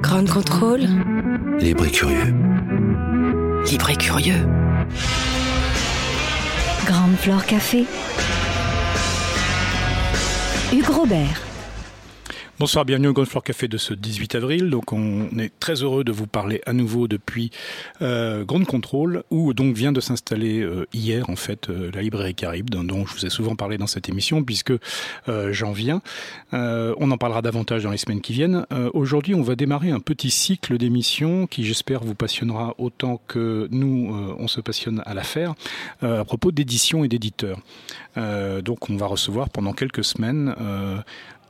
Grand contrôle. Libre et curieux. Libre et curieux. Grande Flore Café. Hugues Robert. Bonsoir, bienvenue au Floor Café de ce 18 avril. Donc on est très heureux de vous parler à nouveau depuis euh, Grande Contrôle, où donc vient de s'installer euh, hier en fait euh, la librairie Caribe, dont, je vous ai souvent parlé dans cette émission, puisque euh, j'en viens. On en parlera davantage dans les semaines qui viennent. Aujourd'hui, on va démarrer un petit cycle d'émissions qui, j'espère, vous passionnera autant que nous, on se passionne à l'affaire, à propos d'édition et d'éditeurs. Donc on va recevoir pendant quelques semaines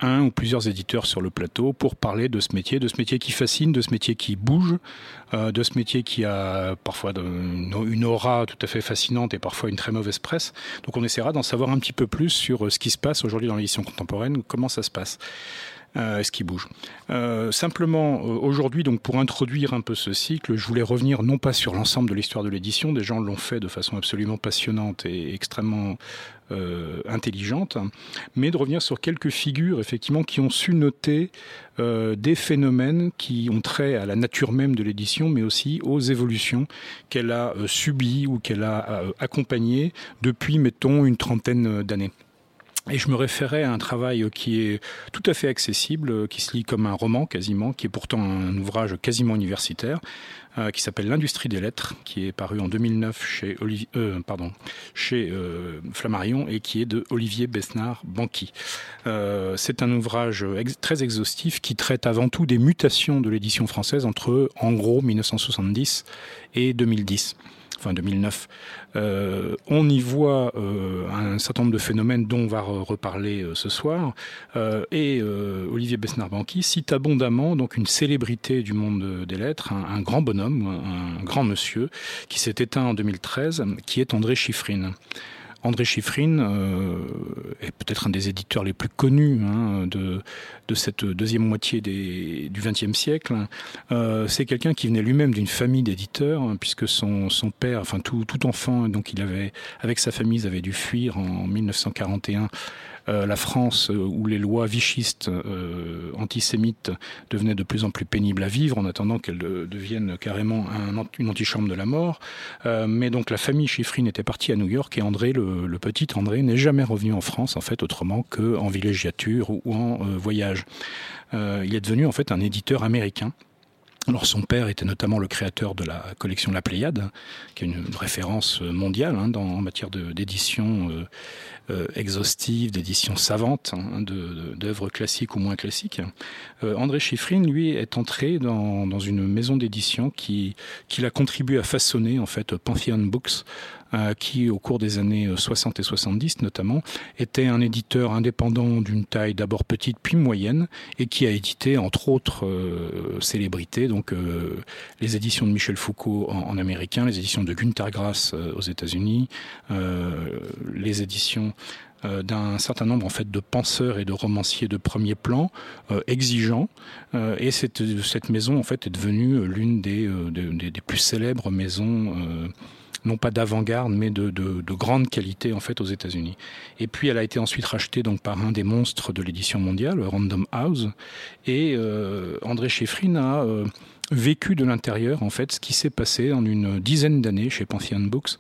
un ou plusieurs éditeurs sur le plateau pour parler de ce métier, de ce métier qui fascine, de ce métier qui bouge, euh, de ce métier qui a parfois une aura tout à fait fascinante et parfois une très mauvaise presse. Donc on essaiera d'en savoir un petit peu plus sur euh, ce qui se passe aujourd'hui dans l'édition contemporaine, comment ça se passe? Euh, ce qui bouge? Simplement, aujourd'hui, donc pour introduire un peu ce cycle, je voulais revenir non pas sur l'ensemble de l'histoire de l'édition, des gens l'ont fait de façon absolument passionnante et extrêmement intelligente, mais de revenir sur quelques figures effectivement qui ont su noter euh, des phénomènes qui ont trait à la nature même de l'édition, mais aussi aux évolutions qu'elle a euh, subies ou qu'elle a euh, accompagnées depuis, mettons, une trentaine d'années. Et je me référais à un travail qui est tout à fait accessible, euh, qui se lit comme un roman quasiment, qui est pourtant un ouvrage quasiment universitaire, euh, qui s'appelle L'industrie des lettres, qui est paru en 2009 chez, euh, euh, Flammarion et qui est de Olivier Besnard-Banqui. C'est un ouvrage très exhaustif qui traite avant tout des mutations de l'édition française entre, en gros, 1970 et 2010 enfin 2009. Euh, on y voit euh, un certain nombre de phénomènes dont on va re- reparler euh, ce soir. Et Olivier Besnard-Banqui cite abondamment donc une célébrité du monde des lettres, un, grand bonhomme, un, un grand monsieur, qui s'est éteint en 2013, qui est André Chiffrine. André Chiffrine euh, est peut-être un des éditeurs les plus connus hein, de, de cette deuxième moitié des, du XXe siècle. Euh, c'est quelqu'un qui venait lui-même d'une famille d'éditeurs, hein, puisque son, son père, enfin tout, tout enfant, donc il avait, avec sa famille, ils avaient dû fuir en 1941 euh, la France euh, où les lois vichistes euh, antisémites devenaient de plus en plus pénibles à vivre en attendant qu'elles de- deviennent carrément une antichambre de la mort. Euh, mais donc la famille Chiffrine était partie à New York et André, le, petit André, n'est jamais revenu en France en fait autrement qu'en villégiature ou, en euh, voyage. Euh, il est devenu en fait un éditeur américain. Alors son père était notamment le créateur de la collection La Pléiade, qui est une référence mondiale hein, en matière d'édition euh, euh, exhaustive, d'édition savante, hein, d'œuvres classiques ou moins classiques. Euh, André Chiffrine, lui, est entré dans, dans une maison d'édition qui, qui l'a contribué à façonner en fait Pantheon Books, euh, qui au cours des années euh, 60 et 70 notamment était un éditeur indépendant d'une taille d'abord petite puis moyenne et qui a édité entre autres euh, célébrités donc euh, les éditions de Michel Foucault en, américain, les éditions de Günter Grass euh, aux États-Unis, euh, les éditions euh, d'un certain nombre en fait de penseurs et de romanciers de premier plan euh, exigeants euh, et cette, cette maison en fait est devenue l'une des, euh, des, plus célèbres maisons euh, non pas d'avant-garde, mais de, de, de grande qualité en fait aux États-Unis. Et puis elle a été ensuite rachetée donc par un des monstres de l'édition mondiale, Random House, et euh, André Chiffrine a euh, vécu de l'intérieur en fait ce qui s'est passé en une dizaine d'années chez Pantheon Books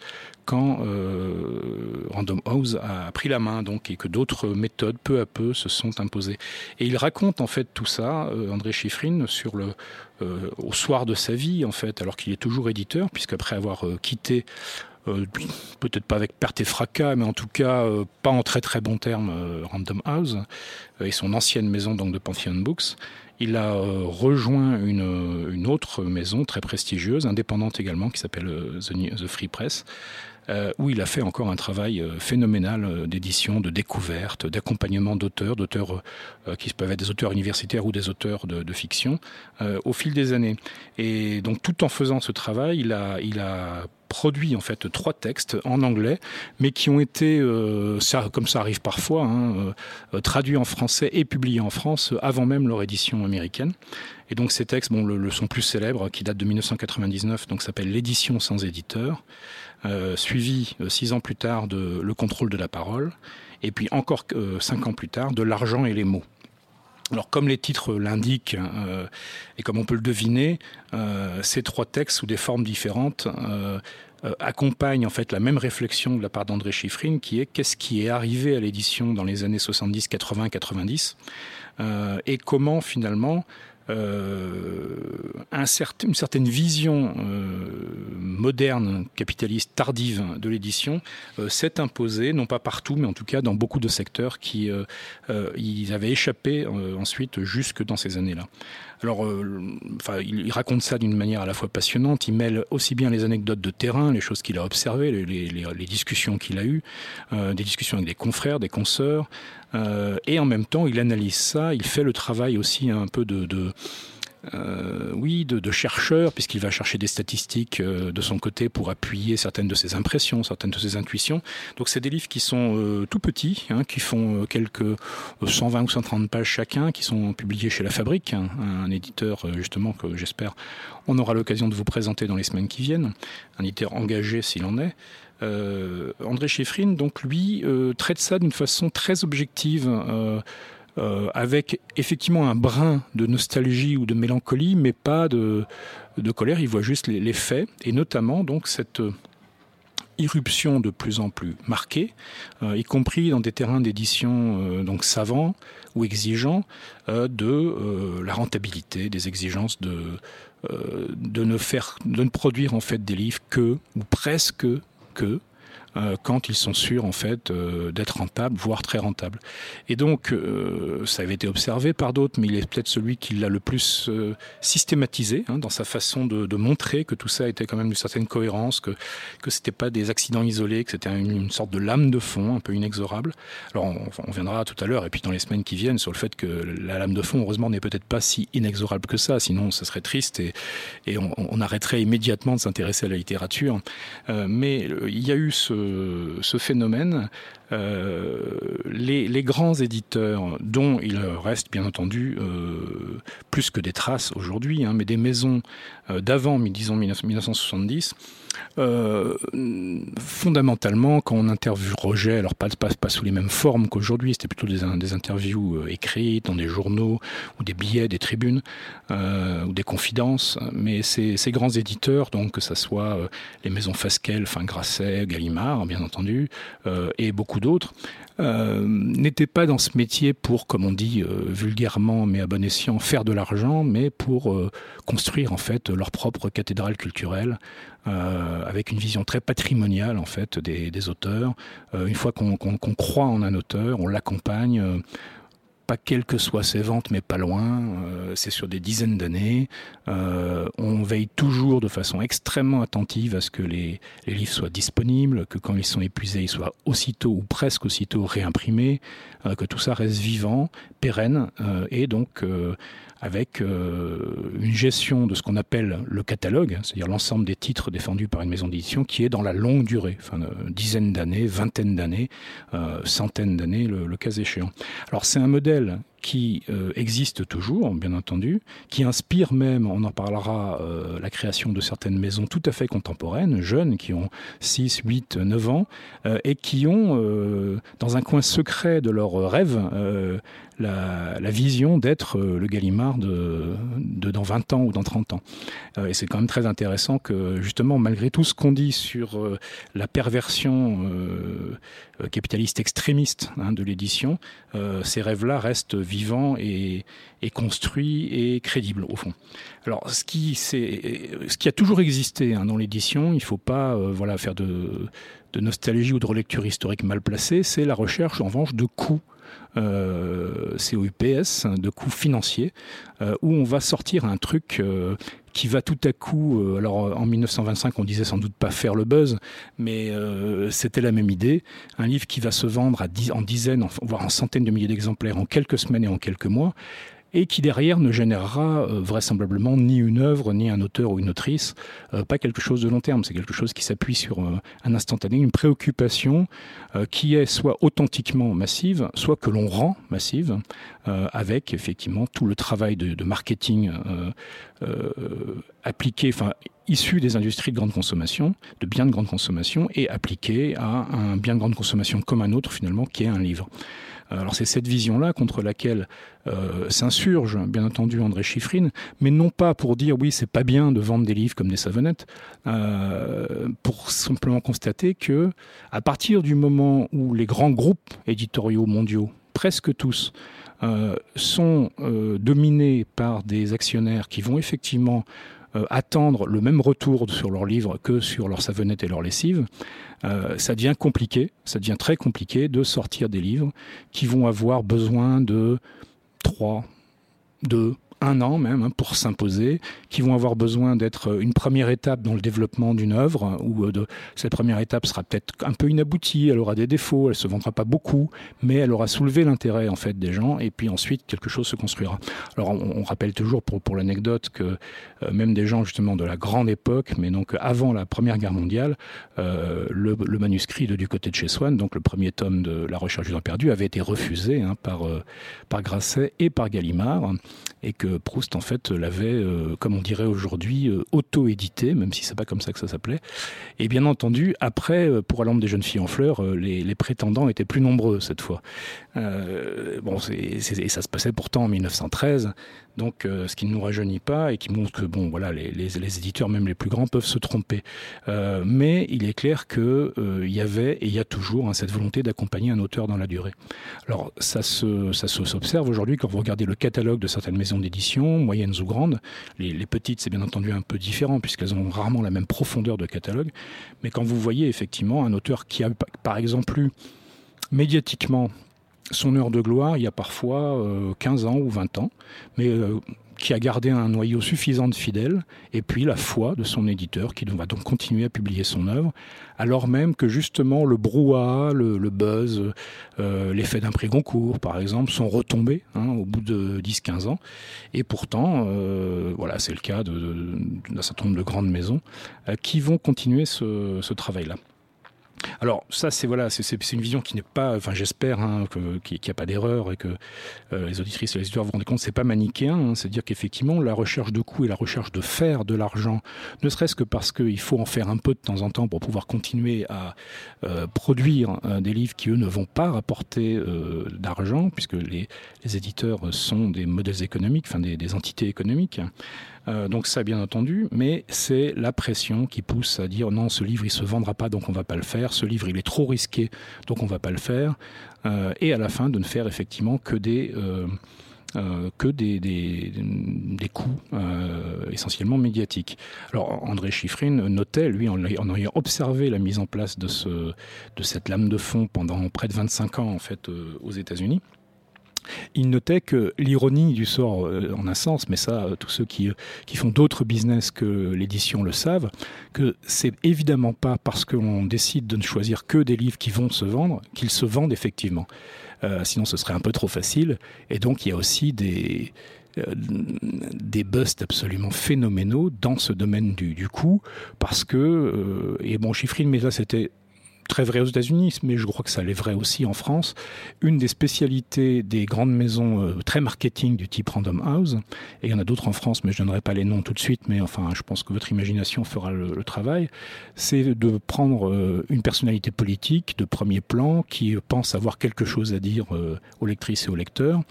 quand euh, Random House a pris la main donc et que d'autres méthodes peu à peu se sont imposées. Et il raconte en fait tout ça, euh, André Chiffrine, sur le euh, au soir de sa vie en fait, alors qu'il est toujours éditeur, puisqu'après avoir euh, quitté peut-être pas avec perte et fracas, mais en tout cas pas en très très bons termes, Random House et son ancienne maison donc de Pantheon Books. Il a rejoint une, une, autre maison très prestigieuse, indépendante également, qui s'appelle The, The, Free Press, euh, où il a fait encore un travail euh, phénoménal euh, d'édition, de découverte, d'accompagnement d'auteurs, d'auteurs qui peuvent être des auteurs universitaires ou des auteurs de, fiction, au fil des années. Et donc tout en faisant ce travail, il a produit en fait trois textes en anglais, mais qui ont été, ça, comme ça arrive parfois, hein, traduits en français et publiés en France avant même leur édition américaine. Et donc ces textes, le, sont plus célèbres, qui datent de 1999, donc s'appelle l'édition sans éditeur. Euh, suivi euh, six ans plus tard de Le contrôle de la parole, et puis encore euh, cinq ans plus tard de L'argent et les mots. Alors comme les titres l'indiquent et comme on peut le deviner, ces trois textes sous des formes différentes accompagnent en fait la même réflexion de la part d'André Chiffrine qui est qu'est-ce qui est arrivé à l'édition dans les années 70, 80, 90 et comment finalement euh, certain, une certaine vision euh, moderne, capitaliste, tardive de l'édition euh, s'est imposée, non pas partout, mais en tout cas dans beaucoup de secteurs qui ils avaient échappé ensuite jusque dans ces années-là. Alors, enfin, il, raconte ça d'une manière à la fois passionnante. Il mêle aussi bien les anecdotes de terrain, les choses qu'il a observées, les, discussions qu'il a eues, des discussions avec des confrères, des consoeurs, euh, et en même temps, il analyse ça, il fait le travail aussi un peu de, de euh, oui, de, de chercheur, puisqu'il va chercher des statistiques euh, de son côté pour appuyer certaines de ses impressions, certaines de ses intuitions. Donc c'est des livres qui sont euh, tout petits, hein, qui font euh, quelques 120 ou 130 pages chacun, qui sont publiés chez La Fabrique, hein, un éditeur justement que j'espère on aura l'occasion de vous présenter dans les semaines qui viennent, un éditeur engagé s'il en est. Euh, André Chiffrine, donc lui, euh, traite ça d'une façon très objective. Euh, avec effectivement un brin de nostalgie ou de mélancolie, mais pas de, colère. Il voit juste les, faits, et notamment donc cette irruption de plus en plus marquée, euh, y compris dans des terrains d'édition euh, donc savants ou exigeants, euh, de la rentabilité, des exigences de de ne faire, de ne produire en fait des livres que ou presque que euh, quand ils sont sûrs en fait euh, d'être rentables, voire très rentables. Et donc, euh, ça avait été observé par d'autres, mais il est peut-être celui qui l'a le plus systématisé hein, dans sa façon de, montrer que tout ça était quand même d'une certaine cohérence, que que c'était pas des accidents isolés, que c'était une, sorte de lame de fond un peu inexorable. Alors, on, viendra tout à l'heure et puis dans les semaines qui viennent sur le fait que la lame de fond, heureusement, n'est peut-être pas si inexorable que ça, sinon ça serait triste et, et on, arrêterait immédiatement de s'intéresser à la littérature. Mais il y a eu ce ce phénomène, euh, les, grands éditeurs, dont il reste bien entendu euh, plus que des traces aujourd'hui, hein, mais des maisons euh, d'avant, disons 1970, euh, fondamentalement, quand on interviewe Roger, alors pas, pas, sous les mêmes formes qu'aujourd'hui, c'était plutôt des, interviews euh, écrites dans des journaux ou des billets, des tribunes euh, ou des confidences, mais ces, ces grands éditeurs, donc que ce soit les maisons Fasquelle, enfin Grasset, Gallimard, bien entendu, et beaucoup d'autres, euh, n'étaient pas dans ce métier pour, comme on dit euh, vulgairement mais à bon escient, faire de l'argent, mais pour euh, construire en fait leur propre cathédrale culturelle euh, avec une vision très patrimoniale en fait des, auteurs. Une fois qu'on qu qu croit en un auteur, on l'accompagne. Pas quelles que soient ses ventes, mais pas loin. Euh, c'est sur des dizaines d'années. Euh, on veille toujours de façon extrêmement attentive à ce que les, livres soient disponibles, que quand ils sont épuisés, ils soient aussitôt ou presque aussitôt réimprimés, euh, que tout ça reste vivant, pérenne, et donc avec euh, une gestion de ce qu'on appelle le catalogue, c'est-à-dire l'ensemble des titres défendus par une maison d'édition qui est dans la longue durée, enfin, euh, dizaines d'années, vingtaine d'années, euh, centaines d'années, le cas échéant. Alors c'est un modèle qui euh, existe toujours, bien entendu, qui inspire même, on en parlera, euh, la création de certaines maisons tout à fait contemporaines, jeunes, qui ont 6, 8, 9 ans, euh, et qui ont, euh, dans un coin secret de leur rêve, la, vision d'être le Gallimard dans 20 ans ou dans 30 ans. Et c'est quand même très intéressant que, justement, malgré tout ce qu'on dit sur la perversion capitaliste extrémiste hein, de l'édition, ces rêves-là restent vivant et, construit et crédible au fond. Alors ce qui, ce qui a toujours existé hein, dans l'édition, il ne faut pas voilà, faire de, nostalgie ou de relecture historique mal placée, c'est la recherche en revanche de coûts euh, COUPS, de coûts financiers, euh, où on va sortir un truc euh, qui va tout à coup, euh, alors en 1925 on disait sans doute pas faire le buzz, mais c'était la même idée, un livre qui va se vendre à en dizaines, voire en centaines de milliers d'exemplaires en quelques semaines et en quelques mois, et qui derrière ne générera euh, vraisemblablement ni une œuvre, ni un auteur ou une autrice, euh, pas quelque chose de long terme, c'est quelque chose qui s'appuie sur euh, un instantané, une préoccupation qui est soit authentiquement massive, soit que l'on rend massive, avec effectivement tout le travail de, de marketing appliqué, enfin issu des industries de grande consommation, de biens de grande consommation, et appliqué à un bien de grande consommation comme un autre finalement, qui est un livre. Alors c'est cette vision-là contre laquelle euh, s'insurge bien entendu André Chiffrine, mais non pas pour dire oui c'est pas bien de vendre des livres comme des savonnettes, euh, pour simplement constater que à partir du moment où les grands groupes éditoriaux mondiaux, presque tous, euh, sont dominés par des actionnaires qui vont effectivement euh, attendre le même retour sur leurs livres que sur leurs savonnettes et leurs lessives, euh, ça devient compliqué, ça devient très compliqué de sortir des livres qui vont avoir besoin de 3, 2, un an même hein, pour s'imposer, qui vont avoir besoin d'être une première étape dans le développement d'une œuvre, où euh, cette première étape sera peut-être un peu inaboutie, elle aura des défauts, elle se vendra pas beaucoup, mais elle aura soulevé l'intérêt en fait des gens, et puis ensuite quelque chose se construira. Alors on, rappelle toujours pour, pour l'anecdote que euh, même des gens justement de la grande époque, mais donc avant la Première Guerre mondiale, euh, le, le, manuscrit de Du côté de chez Swann, donc le premier tome de La Recherche du temps perdu, avait été refusé hein, par, par Grasset et par Gallimard, et que Proust en fait l'avait, euh, comme on dirait aujourd'hui, euh, auto-édité, même si c'est pas comme ça que ça s'appelait. Et bien entendu, après, euh, pour La des jeunes filles en fleurs, les, prétendants étaient plus nombreux cette fois. Bon, c'est, et ça se passait pourtant en 1913. Donc, euh, ce qui ne nous rajeunit pas et qui montre que bon, voilà, les, éditeurs, même les plus grands, peuvent se tromper. Euh, mais il est clair que euh, y avait et il y a toujours hein, cette volonté d'accompagner un auteur dans la durée. Alors, ça ça s'observe aujourd'hui quand vous regardez le catalogue de certaines maisons d'édition, moyennes ou grandes. Les, les petites, c'est bien entendu un peu différent puisqu'elles ont rarement la même profondeur de catalogue. Mais quand vous voyez effectivement un auteur qui a, par exemple, eu médiatiquement son heure de gloire il y a parfois 15 euh, ans ou 20 ans, mais euh, qui a gardé un noyau suffisant de fidèles, et puis la foi de son éditeur, qui va donc continuer à publier son œuvre, alors même que justement le brouhaha, le, buzz, euh, l'effet d'un prix Goncourt, par exemple, sont retombés hein, au bout de 10-15 ans, et pourtant, voilà, c'est le cas d'un certain nombre de grandes maisons qui vont continuer ce travail-là. Alors ça, c'est voilà, c'est une vision qui n'est pas, enfin j'espère, hein, qu'il n'y a pas d'erreur et que euh, les auditrices et les auditeurs vous rendez compte, c'est pas manichéen. Hein, C'est-à-dire qu'effectivement, la recherche de coûts et la recherche de faire de l'argent, ne serait-ce que parce qu'il faut en faire un peu de temps en temps pour pouvoir continuer à euh, produire euh, des livres qui eux ne vont pas rapporter d'argent, puisque les, éditeurs sont des modèles économiques, enfin des, des entités économiques. Euh, donc ça, bien entendu, mais c'est la pression qui pousse à dire non, ce livre il se vendra pas, donc on va pas le faire. Ce livre il est trop risqué, donc on va pas le faire. Euh, et à la fin de ne faire effectivement que des euh, coûts essentiellement médiatiques. Alors André Chiffrine notait, lui, en, ayant observé la mise en place de, ce, de cette lame de fond pendant près de 25 ans en fait aux États-Unis, il notait que l'ironie du sort, euh, en un sens, mais ça, euh, tous ceux qui, euh, qui font d'autres business que l'édition le savent, que c'est évidemment pas parce qu'on décide de ne choisir que des livres qui vont se vendre qu'ils se vendent effectivement. sinon, ce serait un peu trop facile. Et donc, il y a aussi des, des busts absolument phénoménaux dans ce domaine du, du coût, parce que, et bon, Chiffrine, mais là c'était très vrai aux États-Unis, mais je crois que ça l'est vrai aussi en France. Une des spécialités des grandes maisons euh, très marketing du type Random House, et il y en a d'autres en France, mais je donnerai pas les noms tout de suite, mais enfin, je pense que votre imagination fera le, travail, c'est de prendre euh, une personnalité politique de premier plan qui pense avoir quelque chose à dire euh, aux lectrices et aux lecteurs,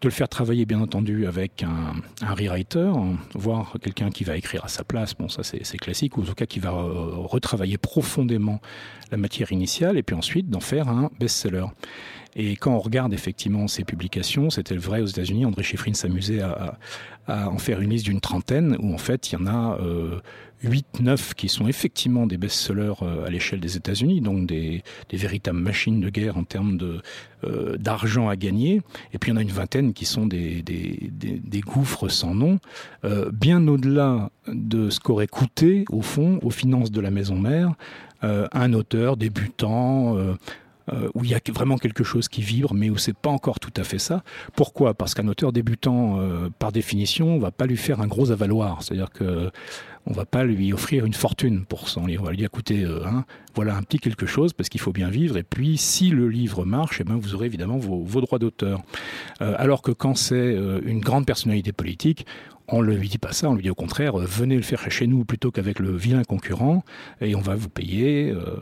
de le faire travailler bien entendu avec un, un rewriter, voire quelqu'un qui va écrire à sa place, bon ça c'est classique, ou en tout cas qui va retravailler profondément la matière initiale, et puis ensuite d'en faire un best-seller. Et quand on regarde effectivement ces publications, c'était vrai aux États-Unis. André Chiffrine s'amusait à, en faire une liste d'une trentaine, où en fait il y en a euh, 8, 9 qui sont effectivement des best-sellers euh, à l'échelle des États-Unis, donc des, véritables machines de guerre en termes euh, d'argent à gagner. Et puis il y en a une vingtaine qui sont des, gouffres sans nom, euh, bien au-delà de ce qu'aurait coûté, au fond, aux finances de la maison mère, euh, un auteur débutant. Euh, où il y a vraiment quelque chose qui vibre, mais où c'est pas encore tout à fait ça. Pourquoi? Parce qu'un auteur débutant, euh, par définition, on va pas lui faire un gros avaloir. C'est-à-dire que on va pas lui offrir une fortune pour son livre. On va lui dire, écoutez, euh, hein, voilà un petit quelque chose parce qu'il faut bien vivre. Et puis, si le livre marche, eh ben, vous aurez évidemment vos, droits d'auteur. Euh, alors que quand c'est euh, une grande personnalité politique, on ne lui dit pas ça, on lui dit au contraire, venez le faire chez nous plutôt qu'avec le vilain concurrent et on va vous payer euh,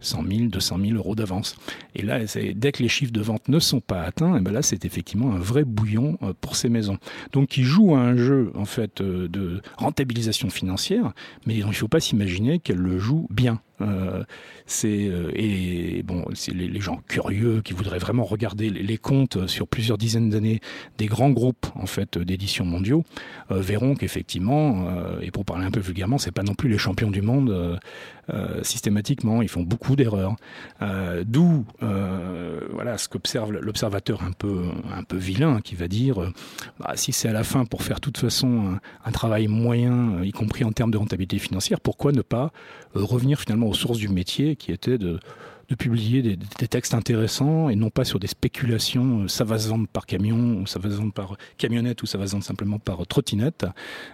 100 000, 200 000 euros d'avance. Et là, dès que les chiffres de vente ne sont pas atteints, et ben c'est effectivement un vrai bouillon pour ces maisons. Donc, qui joue à un jeu en fait de rentabilisation financière, mais il ne faut pas s'imaginer qu'elle le joue bien. Euh, c'est euh, et bon, les, gens curieux qui voudraient vraiment regarder les, comptes sur plusieurs dizaines d'années des grands groupes en fait d'éditions mondiaux euh, verront qu'effectivement, et pour parler un peu vulgairement, c'est pas non plus les champions du monde systématiquement. Ils font beaucoup d'erreurs. D'où voilà ce qu'observe l'observateur un peu un peu vilain qui va dire bah, si c'est à la fin pour faire de toute façon un, travail moyen, y compris en termes de rentabilité financière, pourquoi ne pas revenir finalement aux sources du métier qui était de publier des, textes intéressants et non pas sur des spéculations euh, ça va se vendre par camion ou ça va se vendre par camionnette ou ça va se vendre simplement par trottinette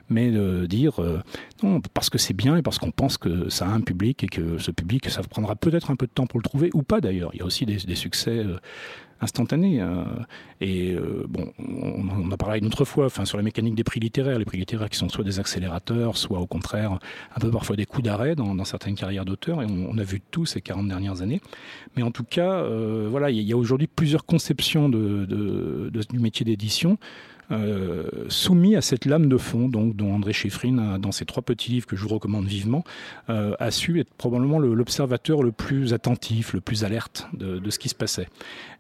mais de dire euh, non parce que c'est bien et parce qu'on pense que ça a un public et que ce public ça prendra peut-être un peu de temps pour le trouver ou pas d'ailleurs. Il y a aussi des, des succès euh, instantané. Euh, et euh, bon, on, on a parlé une autre fois, enfin sur la mécanique des prix littéraires, les prix littéraires qui sont soit des accélérateurs, soit au contraire un peu parfois des coups d'arrêt dans, dans certaines carrières d'auteurs. Et on, on a vu tout ces 40 dernières années. Mais en tout cas, euh, voilà, il y a, a aujourd'hui plusieurs conceptions de, de, de, du métier d'édition. Euh, soumis à cette lame de fond donc dont André Chiffrine dans ses trois petits livres que je vous recommande vivement euh, a su être probablement l'observateur le, plus attentif le plus alerte de, ce qui se passait.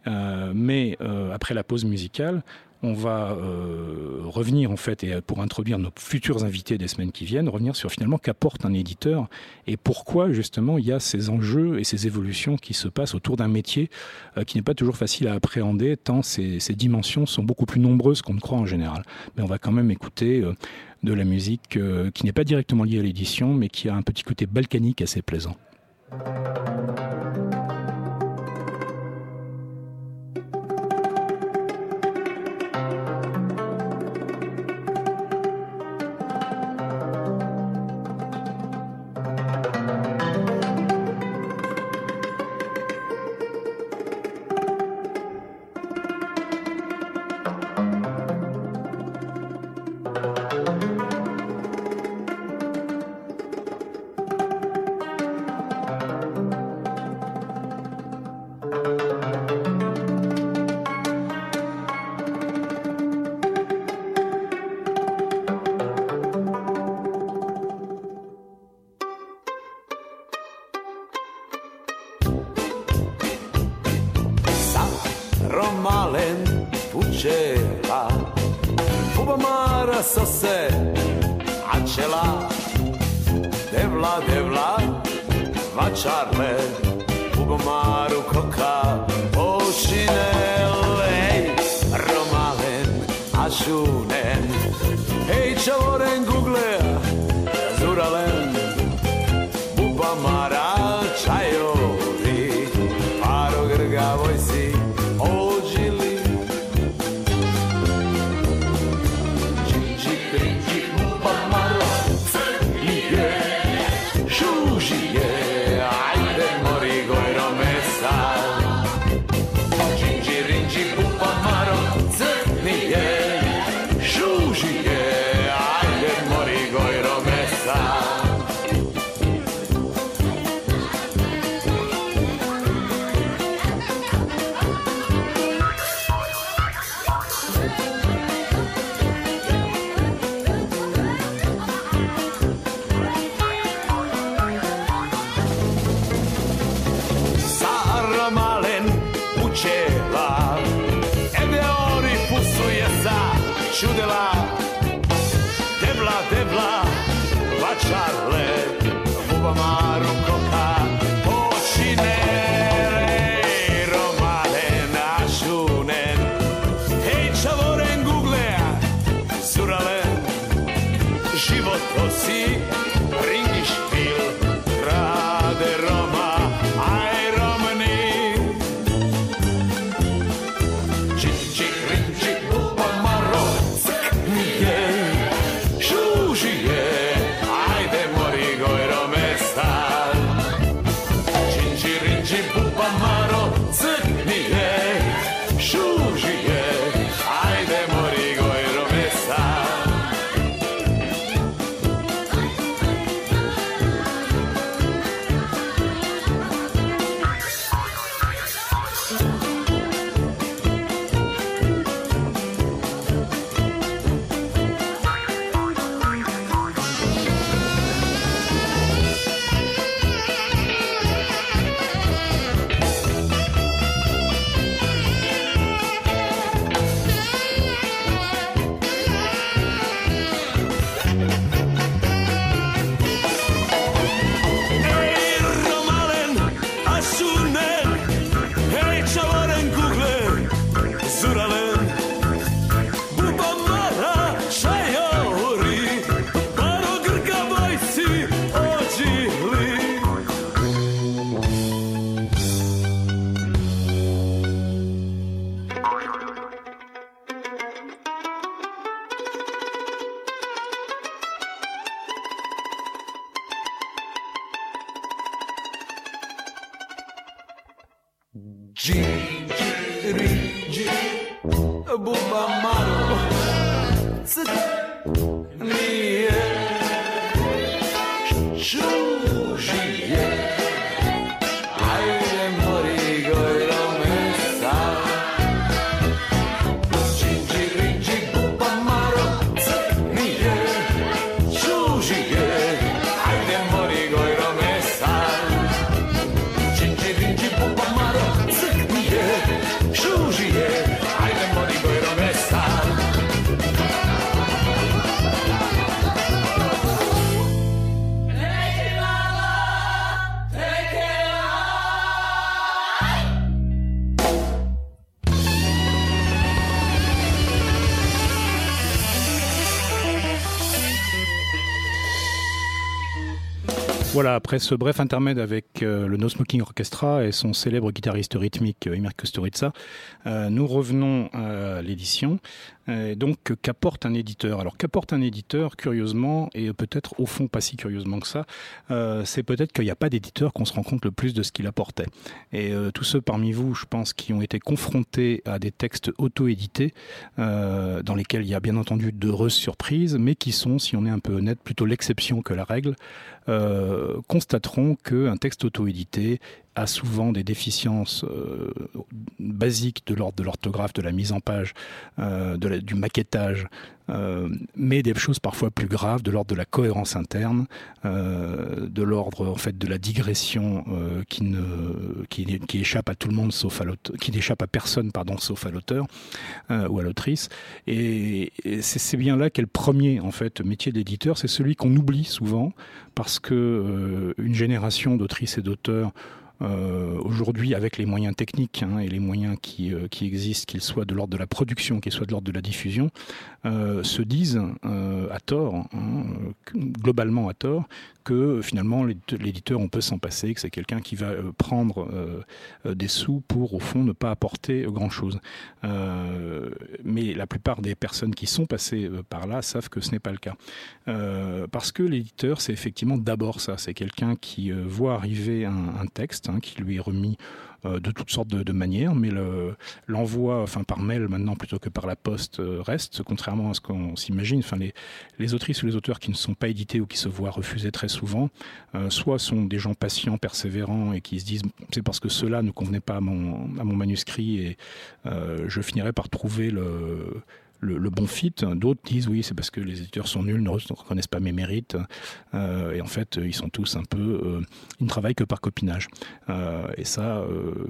Euh, mais après la pause musicale on va euh, revenir en fait et pour introduire nos futurs invités des semaines qui viennent revenir sur finalement qu'apporte un éditeur et pourquoi justement il y a ces enjeux et ces évolutions qui se passent autour d'un métier euh, qui n'est pas toujours facile à appréhender tant ces, dimensions sont beaucoup plus nombreuses qu'on ne croit en général. Mais on va quand même écouter euh, de la musique euh, qui n'est pas directement liée à l'édition mais qui a un petit côté balkanique assez plaisant maitasunen Eitxaloren googlea zuralen Après ce bref intermède avec euh, le No Smoking Orchestra et son célèbre guitariste rythmique euh, Emir Kusturica, euh, nous revenons à l'édition. Euh, donc, qu'apporte un éditeur? Alors, qu'apporte un éditeur, curieusement, et peut-être au fond pas si curieusement que ça, euh, c'est peut-être qu'il n'y a pas d'éditeur qu'on se rend compte le plus de ce qu'il apportait. Et euh, tous ceux parmi vous, je pense, qui ont été confrontés à des textes auto-édités, dans lesquels il y a bien entendu d'heureuses surprises, mais qui sont, si on est un peu honnête, plutôt l'exception que la règle, constateront qu'un texte auto-édité a souvent des déficiences basiques de l'ordre de l'orthographe, de la mise en page, de la- du maquettage, euh, mais des choses parfois plus graves de l'ordre de la cohérence interne, euh, de l'ordre en fait de la digression euh, qui qui, qui échappe à tout le monde sauf à l'auteur, qui n'échappe à personne pardon sauf à l'auteur ou à l'autrice. Et, c'est bien là qu'est le premier en fait métier d'éditeur, c'est celui qu'on oublie souvent parce que une génération d'autrices et d'auteurs euh, aujourd'hui avec les moyens techniques hein, et les moyens qui, euh, qui existent, qu'ils soient de l'ordre de la production, qu'ils soient de l'ordre de la diffusion, euh, se disent euh, à tort, hein, euh, globalement à tort, que finalement l'éd- l'éditeur on peut s'en passer, que c'est quelqu'un qui va prendre des sous pour au fond ne pas apporter grand chose. mais la plupart des personnes qui sont passées par là savent que ce n'est pas le cas. Parce que l'éditeur, c'est effectivement d'abord ça. C'est quelqu'un qui voit arriver un, texte hein, qui lui est remis de toutes sortes de, manières, mais le- l'envoi, enfin par mail maintenant plutôt que par la poste, euh, reste, contrairement à ce qu'on s'imagine. Enfin, les, les autrices ou les auteurs qui ne sont pas édités ou qui se voient refuser très souvent, euh, soit sont des gens patients, persévérants et qui se disent c'est parce que cela ne convenait pas à mon, à mon manuscrit et euh, je finirai par trouver le le, bon fit. D'autres disent oui, c'est parce que les éditeurs sont nuls, ne reconnaissent pas mes mérites. Euh, et en fait, ils sont tous un peu, euh, ils ne travaillent que par copinage. Euh, et ça,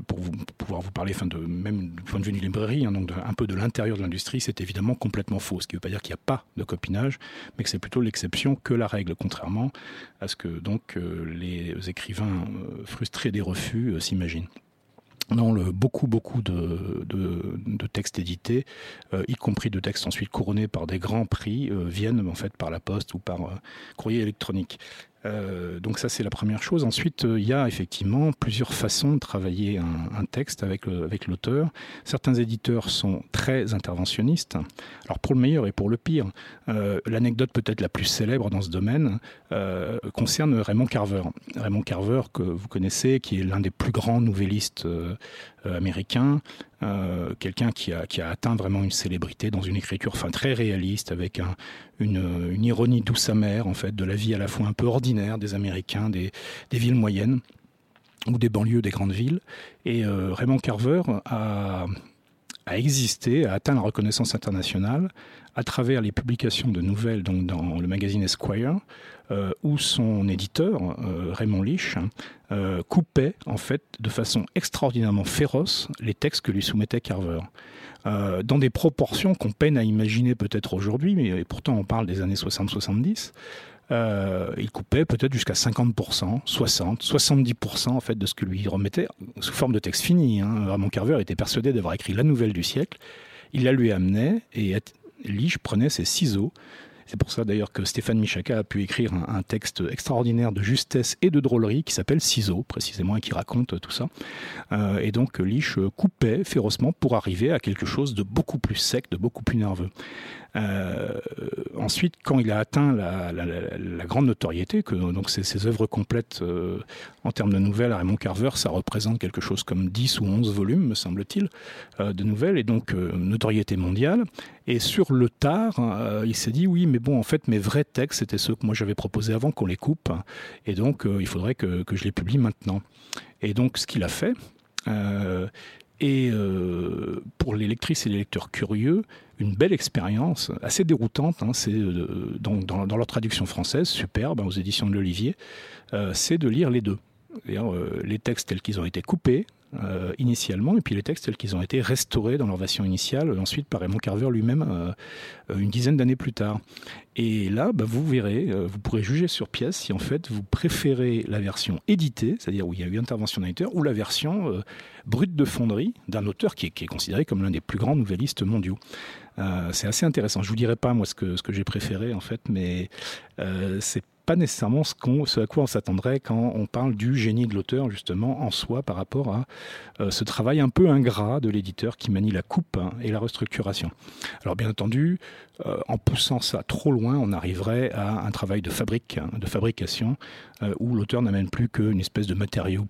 pour, vous, pouvoir vous parler, de même du point de vue d'une librairie, hein, un peu de l'intérieur de l'industrie, c'est évidemment complètement faux. Ce qui ne veut pas dire qu'il n'y a pas de copinage, mais que c'est plutôt l'exception que la règle, contrairement à ce que donc les écrivains frustrés des refus s'imaginent. Non, le, beaucoup, beaucoup de, textes édités, euh, y compris de textes ensuite couronnés par des grands prix, euh, viennent en fait par la poste ou par euh, courrier électronique. Euh, donc ça c'est la première chose. Ensuite, euh, il y a effectivement plusieurs façons de travailler un, texte avec le- avec l'auteur. Certains éditeurs sont très interventionnistes. Alors pour le meilleur et pour le pire, euh, l'anecdote peut-être la plus célèbre dans ce domaine euh, concerne Raymond Carver. Raymond Carver que vous connaissez, qui est l'un des plus grands nouvellistes euh, américains, euh, quelqu'un qui a, qui a atteint vraiment une célébrité dans une écriture enfin, très réaliste, avec un, une, une ironie douce amère en fait de la vie à la fois un peu ordinaire des Américains, des, des villes moyennes ou des banlieues des grandes villes. Et euh, Raymond Carver a, a existé, a atteint la reconnaissance internationale à travers les publications de nouvelles donc dans le magazine Esquire, euh, où son éditeur, euh, Raymond Lich, euh, coupait en fait de façon extraordinairement féroce les textes que lui soumettait Carver. Dans des proportions qu'on peine à imaginer peut-être aujourd'hui, mais pourtant on parle des années 60-70. Euh, il coupait peut-être jusqu'à 50%, 60%, 70% en fait de ce que lui remettait sous forme de texte fini. Hein. Raymond Carver était persuadé d'avoir écrit la nouvelle du siècle. Il la lui amenait et Lige prenait ses ciseaux. C'est pour ça d'ailleurs que Stéphane Michaka a pu écrire un, un, texte extraordinaire de justesse et de drôlerie qui s'appelle Ciseaux, précisément, et qui raconte tout ça. Euh, et donc Lich coupait férocement pour arriver à quelque chose de beaucoup plus sec, de beaucoup plus nerveux. Euh, ensuite, quand il a atteint la, grande notoriété, que donc ses, œuvres complètes euh, en termes de nouvelles Raymond Carver, ça représente quelque chose comme 10 ou 11 volumes, me semble-t-il, euh, de nouvelles, et donc notoriété mondiale. Et sur le tard, il s'est dit oui, mais bon, en fait, mes vrais textes, c'était ceux que moi j'avais proposés avant qu'on les coupe, et donc il faudrait que, que, je les publie maintenant. Et donc, ce qu'il a fait, euh, et euh, pour les lectrices et les lecteurs curieux, une belle expérience, assez déroutante, hein, c'est euh, dans, leur traduction française, superbe, hein, aux éditions de l'Olivier, euh, c'est de lire les deux. Les textes tels qu'ils ont été coupés euh, initialement, et puis les textes tels qu'ils ont été restaurés dans leur version initiale, ensuite par Raymond Carver lui-même euh, une dizaine d'années plus tard. Et là, bah, vous verrez, euh, vous pourrez juger sur pièce si en fait vous préférez la version éditée, c'est-à-dire où il y a eu intervention d'un éditeur, ou la version euh, brute de fonderie d'un auteur qui est, considéré comme l'un des plus grands nouvellistes mondiaux. Euh, c'est assez intéressant. Je vous dirai pas moi ce que, ce que j'ai préféré en fait, mais euh, c'est pas nécessairement ce, à quoi on s'attendrait quand on parle du génie de l'auteur justement en soi par rapport à euh, ce travail un peu ingrat de l'éditeur qui manie la coupe hein, et la restructuration. Alors bien entendu, euh, en poussant ça trop loin, on arriverait à un travail de fabrique, hein, de fabrication, euh, où l'auteur n'amène plus qu'une espèce de matériau,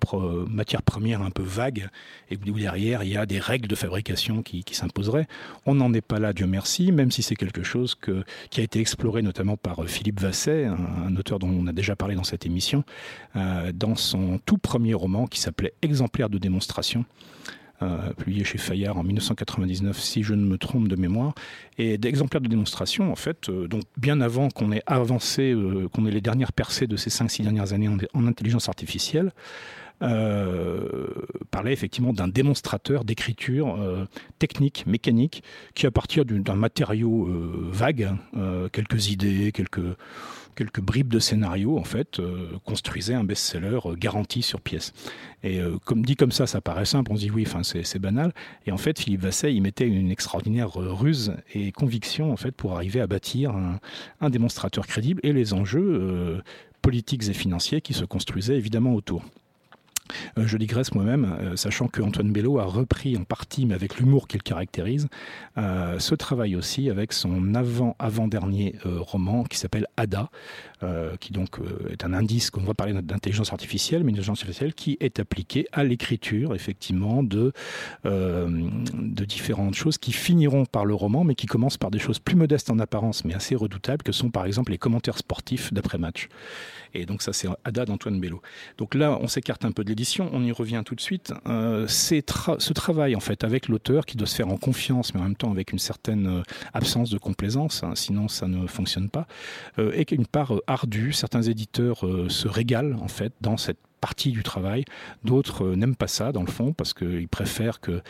matière première un peu vague, et où derrière il y a des règles de fabrication qui, s'imposeraient. On n'en est pas là, Dieu merci, même si c'est quelque chose qui a été exploré notamment par Philippe Vasset, un, un auteur dont on a déjà parlé dans cette émission, euh, dans son tout premier roman qui s'appelait Exemplaire de démonstration. Euh, publié chez Fayard en 1999, si je ne me trompe de mémoire, et d'exemplaires de démonstration, en fait, euh, donc bien avant qu'on ait avancé, qu'on ait les dernières percées de ces 5-6 dernières années en, en, intelligence artificielle, parlait effectivement d'un démonstrateur d'écriture technique, mécanique, qui à partir d'un matériau vague, quelques idées, quelques quelques bribes de scénario, en fait, euh, construisait un best-seller euh, garanti sur pièce. Et euh, comme dit comme ça, ça paraît simple, on se dit oui, c'est banal. Et en fait, Philippe Vasset, il mettait une extraordinaire ruse et conviction, en fait, pour arriver à bâtir un démonstrateur crédible et les enjeux politiques et financiers qui se construisaient évidemment autour. Euh, je digresse moi-même, euh, sachant que Antoine Bello a repris en partie, mais avec l'humour qu'il caractérise, euh, ce travail aussi avec son avant-avant-dernier roman qui s'appelle Ada, qui donc est un indice qu'on va parler d'intelligence artificielle, mais une intelligence artificielle qui est appliquée à l'écriture, effectivement, de, de différentes choses qui finiront par le roman, mais qui commencent par des choses plus modestes en apparence, mais assez redoutables, que sont par exemple les commentaires sportifs d'après-match. Et donc ça, c'est Ada d'Antoine Bello. Donc là, on s'écarte un peu de on y revient tout de suite. Euh, c'est ce travail en fait avec l'auteur qui doit se faire en confiance, mais en même temps avec une certaine euh, absence de complaisance, hein, sinon ça ne fonctionne pas, euh, est une part euh, ardue. Certains éditeurs se régalent en fait dans cette partie du travail. D'autres n'aiment pas ça, dans le fond, parce qu'ils préfèrent que,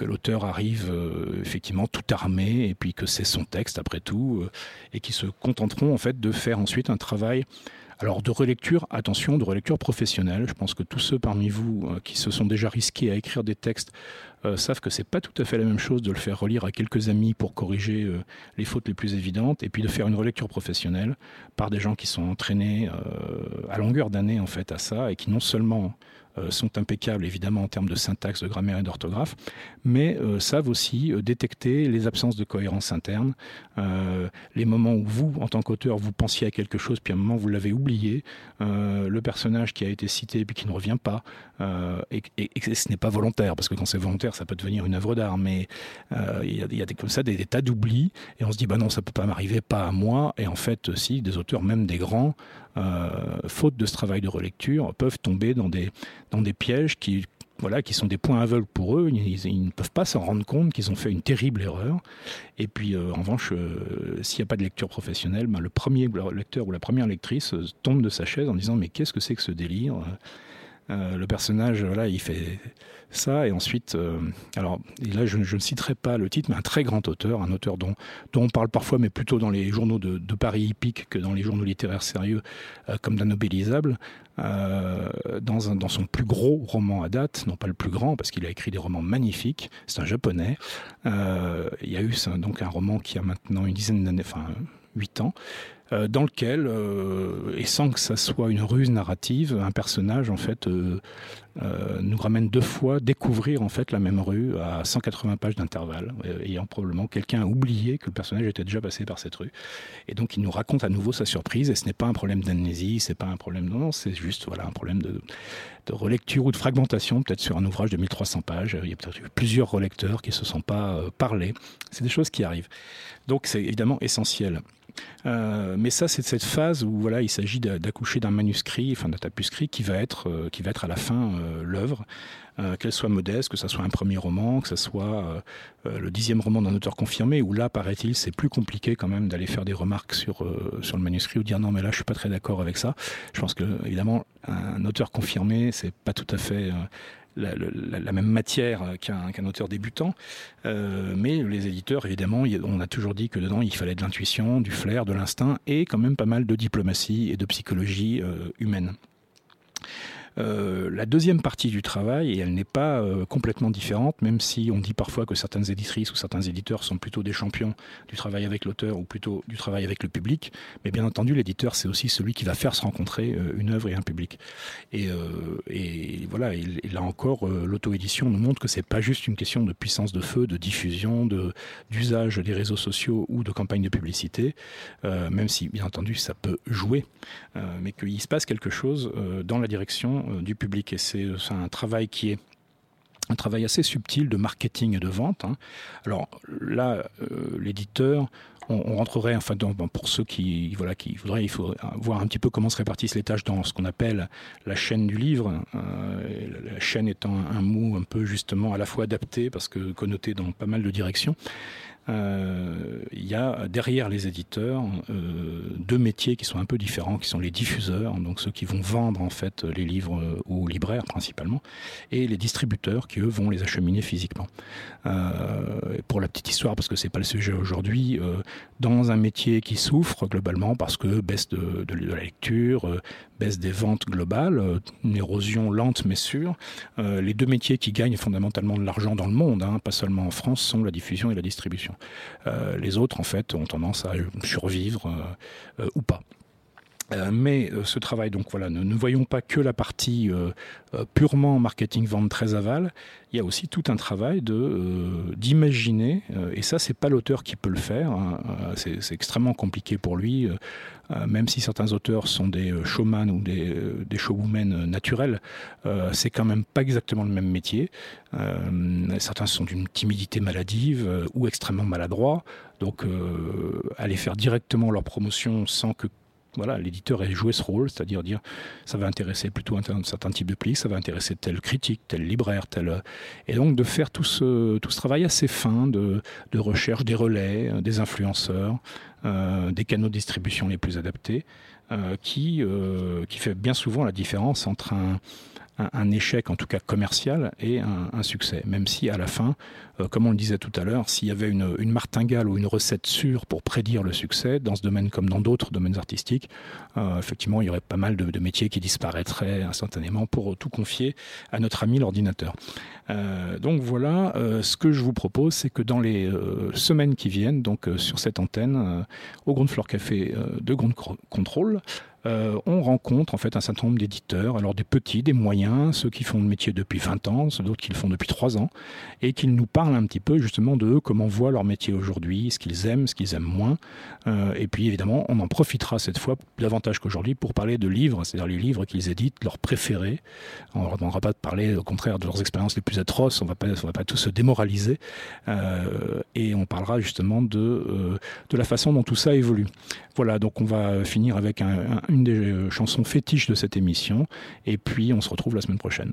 l'auteur arrive effectivement tout armé, et puis que c'est son texte, après tout, et qui se contenteront en fait de faire ensuite un travail alors de relecture, attention, de relecture professionnelle. Je pense que tous ceux parmi vous euh, qui se sont déjà risqués à écrire des textes euh, savent que c'est pas tout à fait la même chose de le faire relire à quelques amis pour corriger euh, les fautes les plus évidentes, et puis de faire une relecture professionnelle par des gens qui sont entraînés à longueur d'année en fait à ça et qui non seulement sont impeccables évidemment en termes de syntaxe, de grammaire et d'orthographe, mais euh, savent aussi euh, détecter les absences de cohérence interne, euh, les moments où vous, en tant qu'auteur, vous pensiez à quelque chose, puis à un moment vous l'avez oublié, euh, le personnage qui a été cité puis qui ne revient pas, euh, et, ce n'est pas volontaire, parce que quand c'est volontaire, ça peut devenir une œuvre d'art, mais euh, il y, a, des, comme ça des, tas d'oublis, et on se dit bah non, ça peut pas m'arriver, pas à moi, et en fait, si des auteurs, même des grands, euh, faute de ce travail de relecture, peuvent tomber dans des, dans des pièges qui, voilà, qui sont des points aveugles pour eux. Ils, ne peuvent pas s'en rendre compte qu'ils ont fait une terrible erreur. Et puis, euh, en revanche, euh, s'il n'y a pas de lecture professionnelle, ben, le premier lecteur ou la première lectrice euh, tombe de sa chaise en disant mais qu'est-ce que c'est que ce délire? Euh, le personnage, voilà, il fait ça, et ensuite, euh, alors et là, je, ne citerai pas le titre, mais un très grand auteur, un auteur dont, on parle parfois, mais plutôt dans les journaux de, Paris hippique que dans les journaux littéraires sérieux, euh, comme d'un Nobelisable, euh, dans, dans son plus gros roman à date, non pas le plus grand, parce qu'il a écrit des romans magnifiques, c'est un japonais. Il y a eu donc un roman qui a maintenant une dizaine d'années, enfin huit ans, euh, dans lequel, euh, et sans que ça soit une ruse narrative, un personnage en fait euh, nous ramène deux fois découvrir en fait la même rue à 180 pages d'intervalle, ayant probablement quelqu'un oublié que le personnage était déjà passé par cette rue. Et donc il nous raconte à nouveau sa surprise, et ce n'est pas un problème d'amnésie, c'est pas un problème, non, c'est juste voilà un problème de, relecture ou de fragmentation, peut-être sur un ouvrage de 1300 pages. Il y a peut-être eu plusieurs relecteurs qui se sont pas parlé. C'est des choses qui arrivent. Donc c'est évidemment essentiel. Euh, mais ça, c'est cette phase où voilà, il s'agit d'accoucher d'un manuscrit, enfin d'un tapuscrit qui va être, euh, qui va être à la fin euh, l'œuvre, euh, qu'elle soit modeste, que ça soit un premier roman, que ça soit euh, le dixième roman d'un auteur confirmé, où là, paraît-il, c'est plus compliqué quand même d'aller faire des remarques sur euh, le manuscrit ou dire non, mais là, je suis pas très d'accord avec ça. Je pense que évidemment, un auteur confirmé, c'est pas tout à fait la, même matière qu'un qu auteur débutant. Euh, mais les éditeurs, évidemment, on a toujours dit que dedans, il fallait de l'intuition, du flair, de l'instinct et quand même pas mal de diplomatie et de psychologie euh, humaine. Euh, la deuxième partie du travail, et elle n'est pas euh, complètement différente, même si on dit parfois que certaines éditrices ou certains éditeurs sont plutôt des champions du travail avec l'auteur ou plutôt du travail avec le public, mais bien entendu l'éditeur c'est aussi celui qui va faire se rencontrer euh, une œuvre et un public. Et, voilà, là encore, l'auto-édition nous montre que c'est pas juste une question de puissance de feu, de diffusion, d'usage des réseaux sociaux ou de campagne de publicité, même si bien entendu ça peut jouer, mais qu'il se passe quelque chose dans la direction euh, du public. Et c'est un travail qui est un travail assez subtil de marketing et de vente. Hein. Alors là, euh, l'éditeur, on, rentrerait, enfin, dans, pour ceux qui, voilà, voudraient, il faut voir un petit peu comment se répartissent les tâches dans ce qu'on appelle la chaîne du livre. Euh, la chaîne étant un, mot un peu justement à la fois adapté parce que connoté dans pas mal de directions. Euh, il y a derrière les éditeurs euh, deux métiers qui sont un peu différents, qui sont les diffuseurs, donc ceux qui vont vendre en fait les livres euh, aux libraires principalement, et les distributeurs qui eux vont les acheminer physiquement. Euh, pour la petite histoire, parce que c'est pas le sujet aujourd'hui, euh, dans un métier qui souffre globalement parce que baisse de, la lecture, baisse des ventes globales, une érosion lente mais sûre, les deux métiers qui gagnent fondamentalement de l'argent dans le monde, hein, pas seulement en France, sont la diffusion et la distribution. Les autres, en fait, ont tendance à survivre ou pas. Euh, mais euh, ce travail, donc voilà, ne, ne voyons pas que la partie euh, euh, purement marketing vente très aval. Il y a aussi tout un travail de euh, d'imaginer, euh, et ça c'est pas l'auteur qui peut le faire. Hein, euh, c'est extrêmement compliqué pour lui, euh, euh, même si certains auteurs sont des euh, showman ou des, euh, des showwomen naturels. Euh, c'est quand même pas exactement le même métier. Euh, certains sont d'une timidité maladive euh, ou extrêmement maladroits. Donc euh, aller faire directement leur promotion sans que voilà, l'éditeur ait joué ce rôle, c'est-à-dire dire ça va intéresser plutôt un, certain type de public, ça va intéresser tel critique, tel libraire, tel et donc de faire tout ce tout ce travail assez fin de, de recherche des relais, euh, des influenceurs, euh, des canaux de distribution les plus adaptés, euh, qui euh, qui fait bien souvent la différence entre un un, échec en tout cas commercial et un, succès, même si à la fin, euh, comme on le disait tout à l'heure, s'il y avait une, martingale ou une recette sûre pour prédire le succès, dans ce domaine comme dans d'autres domaines artistiques, euh, effectivement, il y aurait pas mal de, métiers qui disparaîtraient instantanément pour tout confier à notre ami l'ordinateur. Euh, donc voilà, ce que je vous propose, c'est que dans les semaines qui viennent, donc sur cette antenne, au Ground Floor Café de Ground Control, euh, on rencontre en fait un certain nombre d'éditeurs, alors des petits, des moyens, ceux qui font le métier depuis 20 ans, ceux d'autres qui le font depuis 3 ans, et qu'ils nous parlent un petit peu justement de eux, comment voient leur métier aujourd'hui, ce qu'ils aiment, ce qu'ils aiment moins. Euh, et puis évidemment, on en profitera cette fois davantage qu'aujourd'hui pour parler de livres, c'est-à-dire les livres qu'ils éditent, leurs préférés. On ne va pas de parler au contraire de leurs expériences les plus atroces, on on va pas tous se démoraliser, euh, et on parlera justement de, de la façon dont tout ça évolue. Voilà, donc on va finir avec un, une des euh, chansons fétiches de cette émission, et puis on se retrouve la semaine prochaine.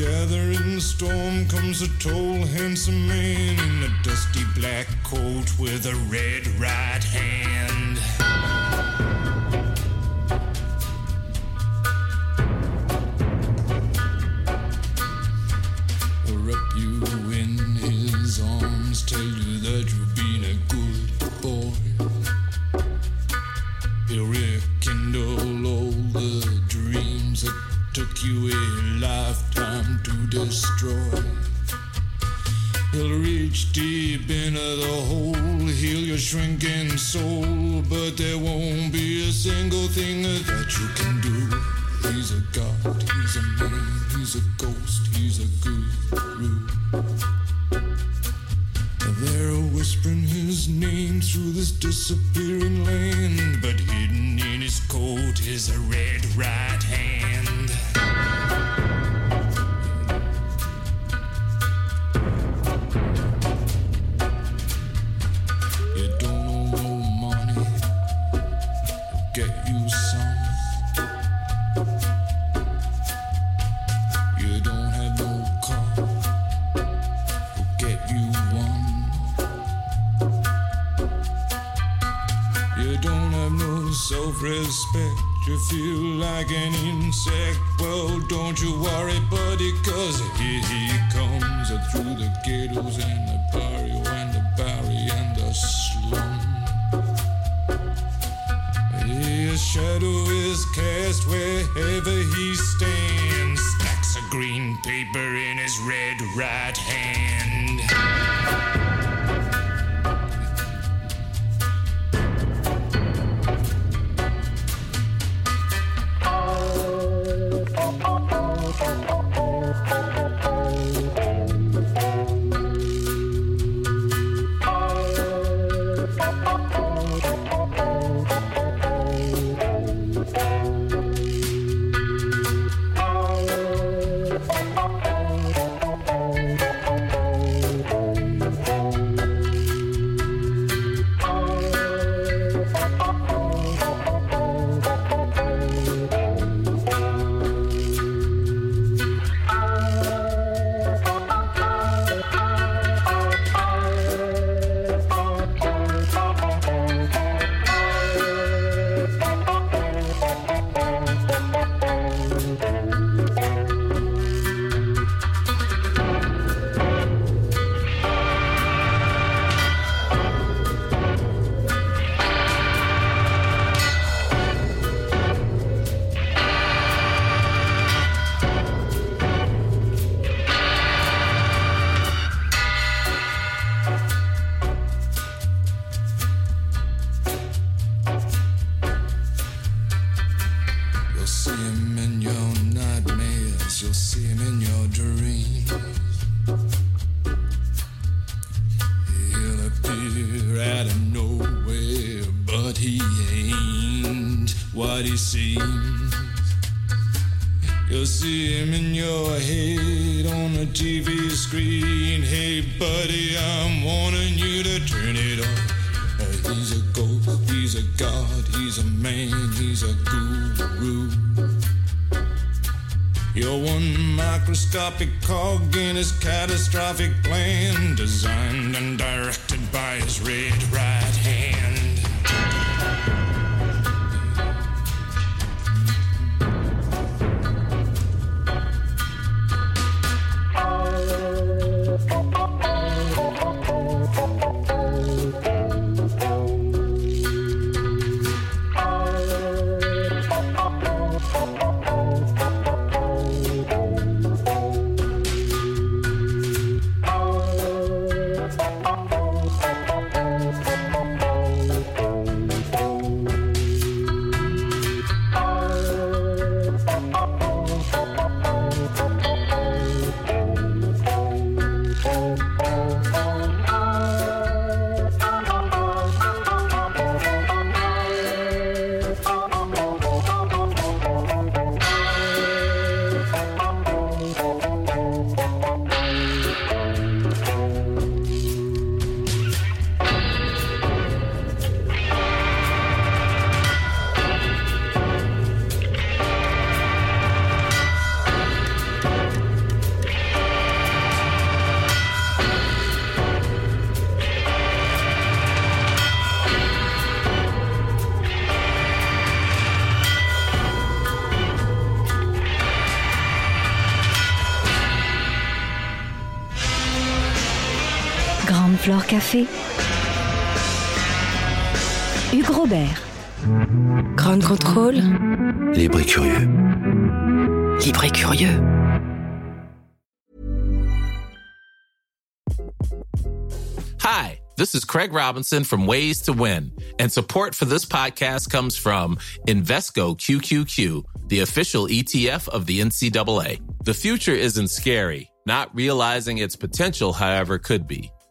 On a gathering storm comes a tall, handsome man in a dusty black coat with a red right hand. Through this disappearing land, but hidden in his coat is a red right You'll see him in your head on the TV screen. Hey, buddy, I'm warning you to turn it off. Uh, he's a ghost, he's a god, he's a man, he's a guru. You're one microscopic cog in his catastrophic plan, designed and directed by his red right Café. Hugues Robert. Grand contrôle. Libre et curieux. Libre et curieux. Hi, this is Craig Robinson from Ways to Win, and support for this podcast comes from Invesco QQQ, the official ETF of the NCAA. The future isn't scary. Not realizing its potential, however, could be.